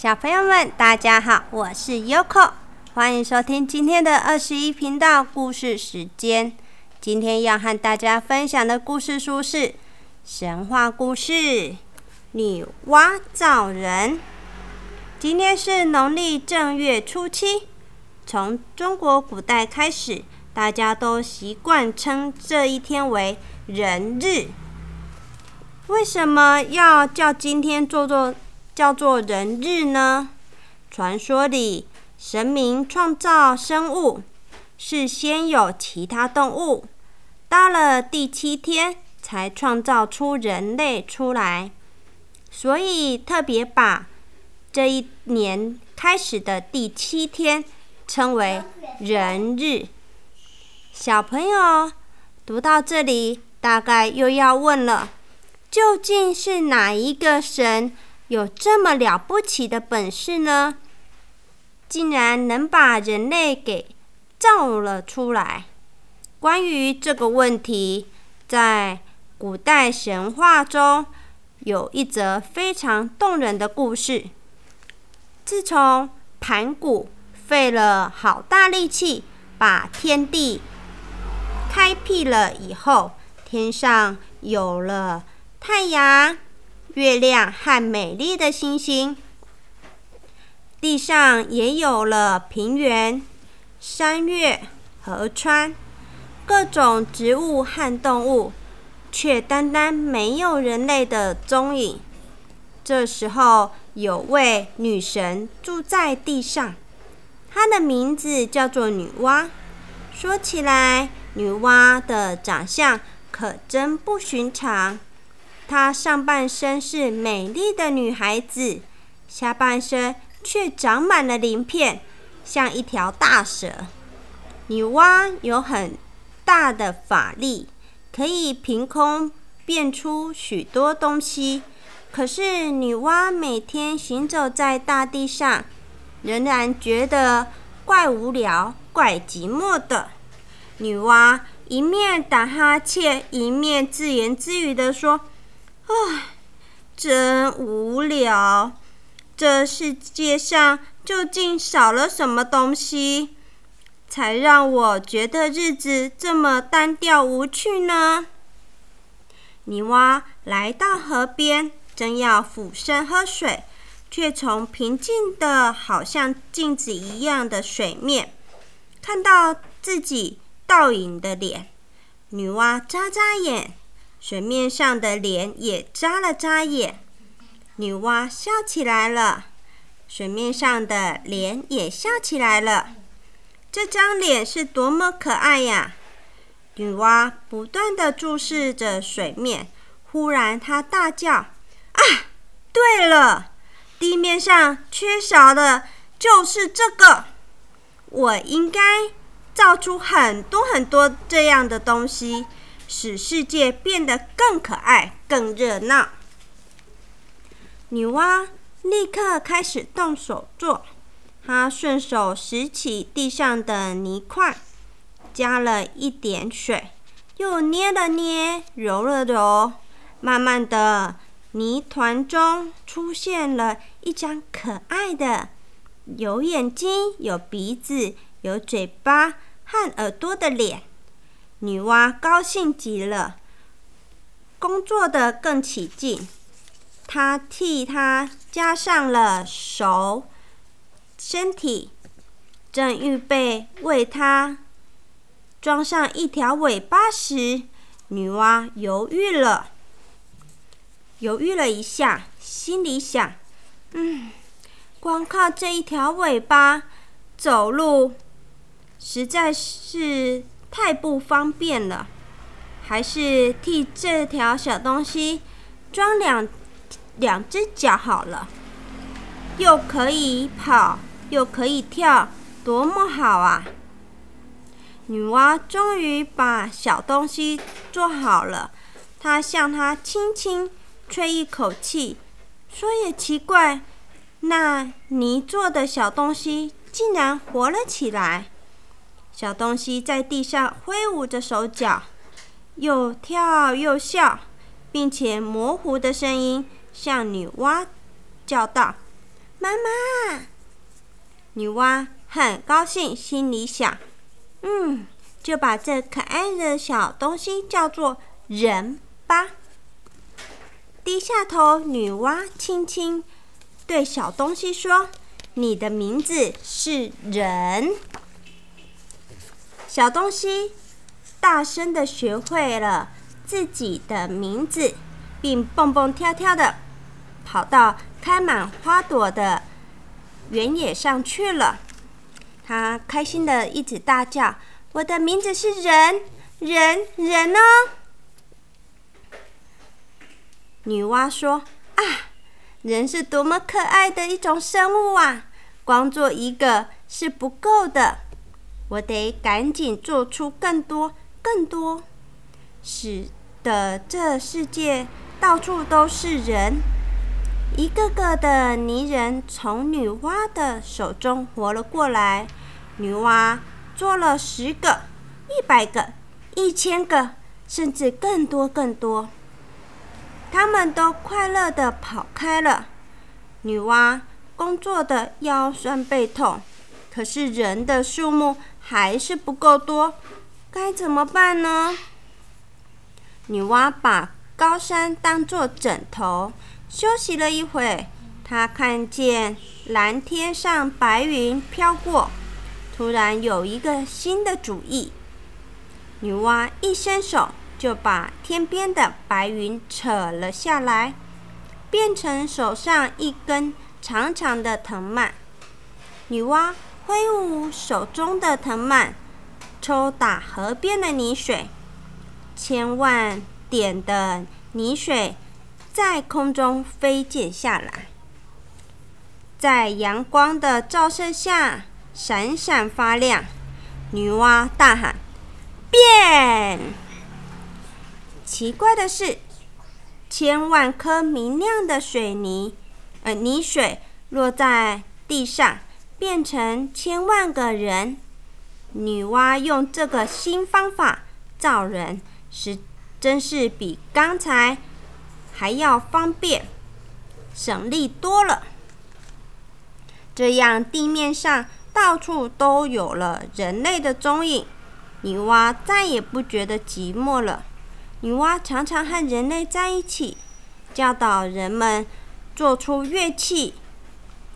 小朋友们，大家好，我是 Yoko，欢迎收听今天的二十一频道故事时间。今天要和大家分享的故事书是神话故事《女娲造人》。今天是农历正月初七，从中国古代开始，大家都习惯称这一天为人日。为什么要叫今天做做叫做人日呢？传说里，神明创造生物是先有其他动物，到了第七天才创造出人类出来，所以特别把这一年开始的第七天称为人日。小朋友读到这里，大概又要问了。究竟是哪一个神有这么了不起的本事呢？竟然能把人类给造了出来？关于这个问题，在古代神话中有一则非常动人的故事。自从盘古费了好大力气把天地开辟了以后，天上有了。太阳、月亮和美丽的星星，地上也有了平原、山岳、河川，各种植物和动物，却单单没有人类的踪影。这时候，有位女神住在地上，她的名字叫做女娲。说起来，女娲的长相可真不寻常。她上半身是美丽的女孩子，下半身却长满了鳞片，像一条大蛇。女娲有很大的法力，可以凭空变出许多东西。可是女娲每天行走在大地上，仍然觉得怪无聊、怪寂寞的。女娲一面打哈欠，一面自言自语地说。唉，真无聊！这世界上究竟少了什么东西，才让我觉得日子这么单调无趣呢？女娲来到河边，正要俯身喝水，却从平静的好像镜子一样的水面，看到自己倒影的脸。女娲眨眨眼。水面上的脸也眨了眨眼，女娲笑起来了，水面上的脸也笑起来了。这张脸是多么可爱呀！女娲不断的注视着水面，忽然她大叫：“啊，对了，地面上缺少的就是这个，我应该造出很多很多这样的东西。”使世界变得更可爱、更热闹。女娲立刻开始动手做，她顺手拾起地上的泥块，加了一点水，又捏了捏、揉了揉，慢慢的，泥团中出现了一张可爱的、有眼睛、有鼻子、有嘴巴和耳朵的脸。女娲高兴极了，工作的更起劲。她替他加上了手、身体，正预备为他装上一条尾巴时，女娲犹豫了，犹豫了一下，心里想：“嗯，光靠这一条尾巴走路，实在是……”太不方便了，还是替这条小东西装两两只脚好了，又可以跑，又可以跳，多么好啊！女娲终于把小东西做好了，她向它轻轻吹一口气，说：“也奇怪，那泥做的小东西竟然活了起来。”小东西在地上挥舞着手脚，又跳又笑，并且模糊的声音向女娲叫道：“妈妈。女娲很高兴，心里想：“嗯，就把这可爱的小东西叫做人吧。”低下头，女娲轻轻对小东西说：“你的名字是人。”小东西大声的学会了自己的名字，并蹦蹦跳跳的跑到开满花朵的原野上去了。他开心的一直大叫：“我的名字是人，人，人哦！”女娲说：“啊，人是多么可爱的一种生物啊！光做一个是不够的。”我得赶紧做出更多、更多，使得这世界到处都是人。一个个的泥人从女娲的手中活了过来。女娲做了十个、一百个、一千个，甚至更多、更多。他们都快乐的跑开了。女娲工作的腰酸背痛，可是人的数目。还是不够多，该怎么办呢？女娲把高山当作枕头，休息了一会。她看见蓝天上白云飘过，突然有一个新的主意。女娲一伸手，就把天边的白云扯了下来，变成手上一根长长的藤蔓。女娲。挥舞手中的藤蔓，抽打河边的泥水，千万点的泥水在空中飞溅下来，在阳光的照射下闪闪发亮。女娲大喊：“变！”奇怪的是，千万颗明亮的水泥，呃，泥水落在地上。变成千万个人，女娲用这个新方法造人，是真是比刚才还要方便，省力多了。这样地面上到处都有了人类的踪影，女娲再也不觉得寂寞了。女娲常常和人类在一起，教导人们做出乐器，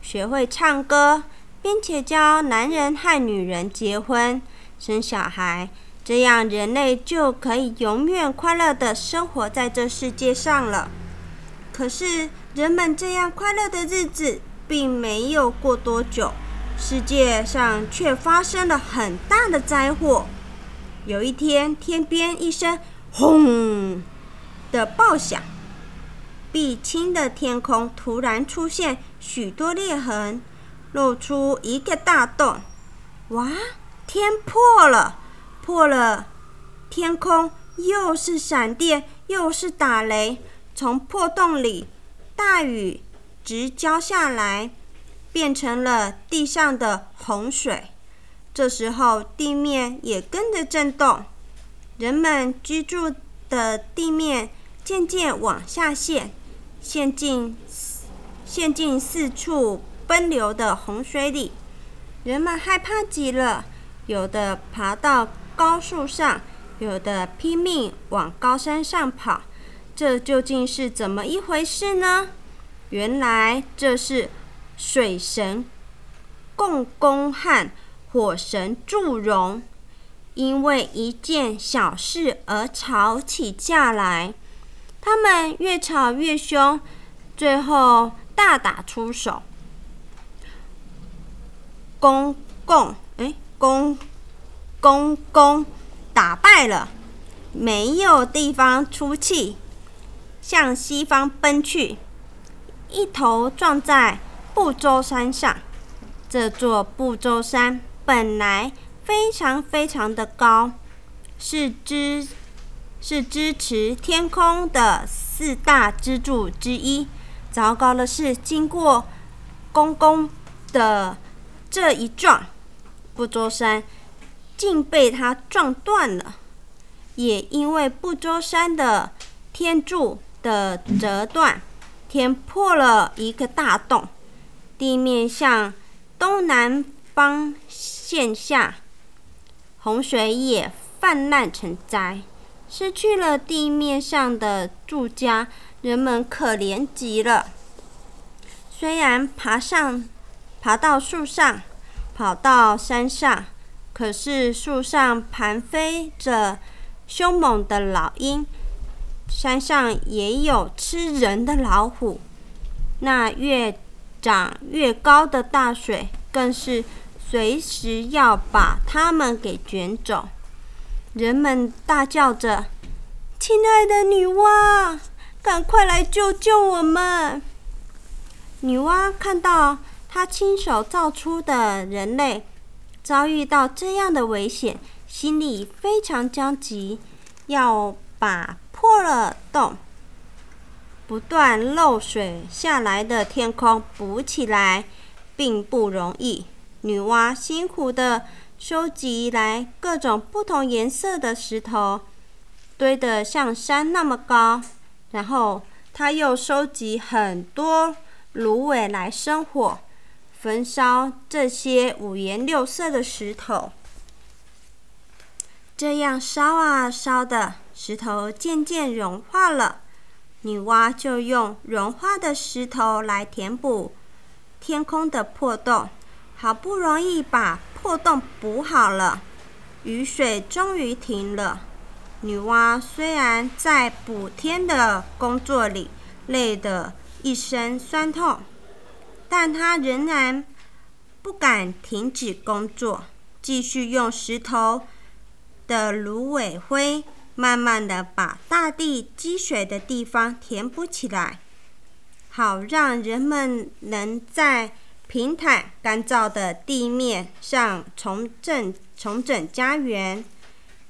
学会唱歌。并且教男人和女人结婚、生小孩，这样人类就可以永远快乐的生活在这世界上了。可是，人们这样快乐的日子并没有过多久，世界上却发生了很大的灾祸。有一天，天边一声“轰”的爆响，碧青的天空突然出现许多裂痕。露出一个大洞，哇！天破了，破了！天空又是闪电，又是打雷，从破洞里大雨直浇下来，变成了地上的洪水。这时候地面也跟着震动，人们居住的地面渐渐往下陷，陷进陷进四处。奔流的洪水里，人们害怕极了。有的爬到高树上，有的拼命往高山上跑。这究竟是怎么一回事呢？原来这是水神共工和火神祝融，因为一件小事而吵起架来。他们越吵越凶，最后大打出手。公共哎，公公公打败了，没有地方出气，向西方奔去，一头撞在不周山上。这座不周山本来非常非常的高，是支是支持天空的四大支柱之一。糟糕的是，经过公公的。这一撞，不周山竟被他撞断了。也因为不周山的天柱的折断，天破了一个大洞，地面向东南方陷下，洪水也泛滥成灾，失去了地面上的住家，人们可怜极了。虽然爬上、爬到树上，跑到山上，可是树上盘飞着凶猛的老鹰，山上也有吃人的老虎。那越长越高的大水，更是随时要把它们给卷走。人们大叫着：“亲爱的女娲，赶快来救救我们！”女娲看到他亲手造出的人类遭遇到这样的危险，心里非常焦急，要把破了洞、不断漏水下来的天空补起来，并不容易。女娲辛苦的收集来各种不同颜色的石头，堆得像山那么高，然后她又收集很多。芦苇来生火，焚烧这些五颜六色的石头。这样烧啊烧的，石头渐渐融化了。女娲就用融化的石头来填补天空的破洞，好不容易把破洞补好了，雨水终于停了。女娲虽然在补天的工作里累得。一身酸痛，但他仍然不敢停止工作，继续用石头的芦苇灰，慢慢的把大地积水的地方填补起来，好让人们能在平坦干燥的地面上重整重整家园。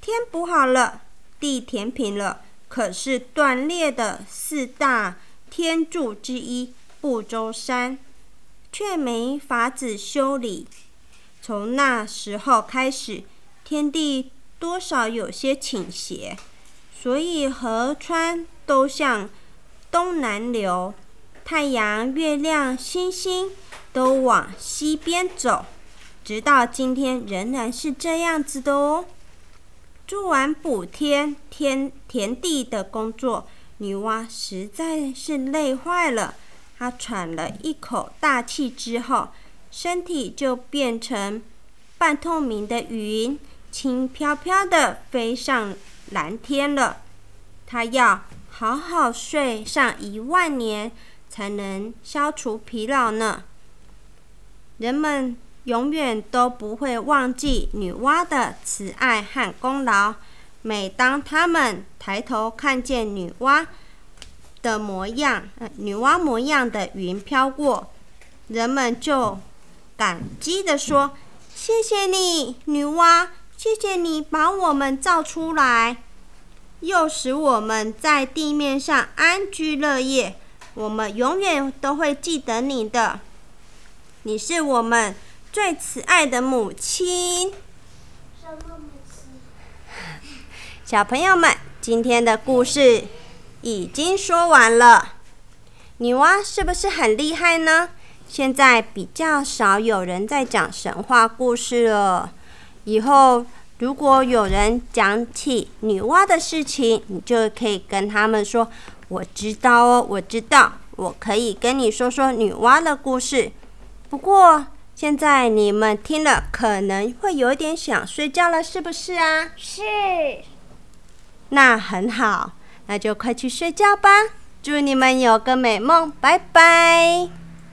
填补好了，地填平了，可是断裂的四大。天柱之一不周山，却没法子修理。从那时候开始，天地多少有些倾斜，所以河川都向东南流，太阳、月亮、星星都往西边走，直到今天仍然是这样子的哦。做完补天、天田地的工作。女娲实在是累坏了，他喘了一口大气之后，身体就变成半透明的云，轻飘飘的飞上蓝天了。他要好好睡上一万年，才能消除疲劳呢。人们永远都不会忘记女娲的慈爱和功劳。每当他们抬头看见女娲的模样，女娲模样的云飘过，人们就感激的说：“谢谢你，女娲，谢谢你把我们造出来，又使我们在地面上安居乐业。我们永远都会记得你的，你是我们最慈爱的母亲。”小朋友们，今天的故事已经说完了。女娲是不是很厉害呢？现在比较少有人在讲神话故事了。以后如果有人讲起女娲的事情，你就可以跟他们说：“我知道哦，我知道，我可以跟你说说女娲的故事。”不过现在你们听了可能会有点想睡觉了，是不是啊？是。那很好，那就快去睡觉吧。祝你们有个美梦，拜拜。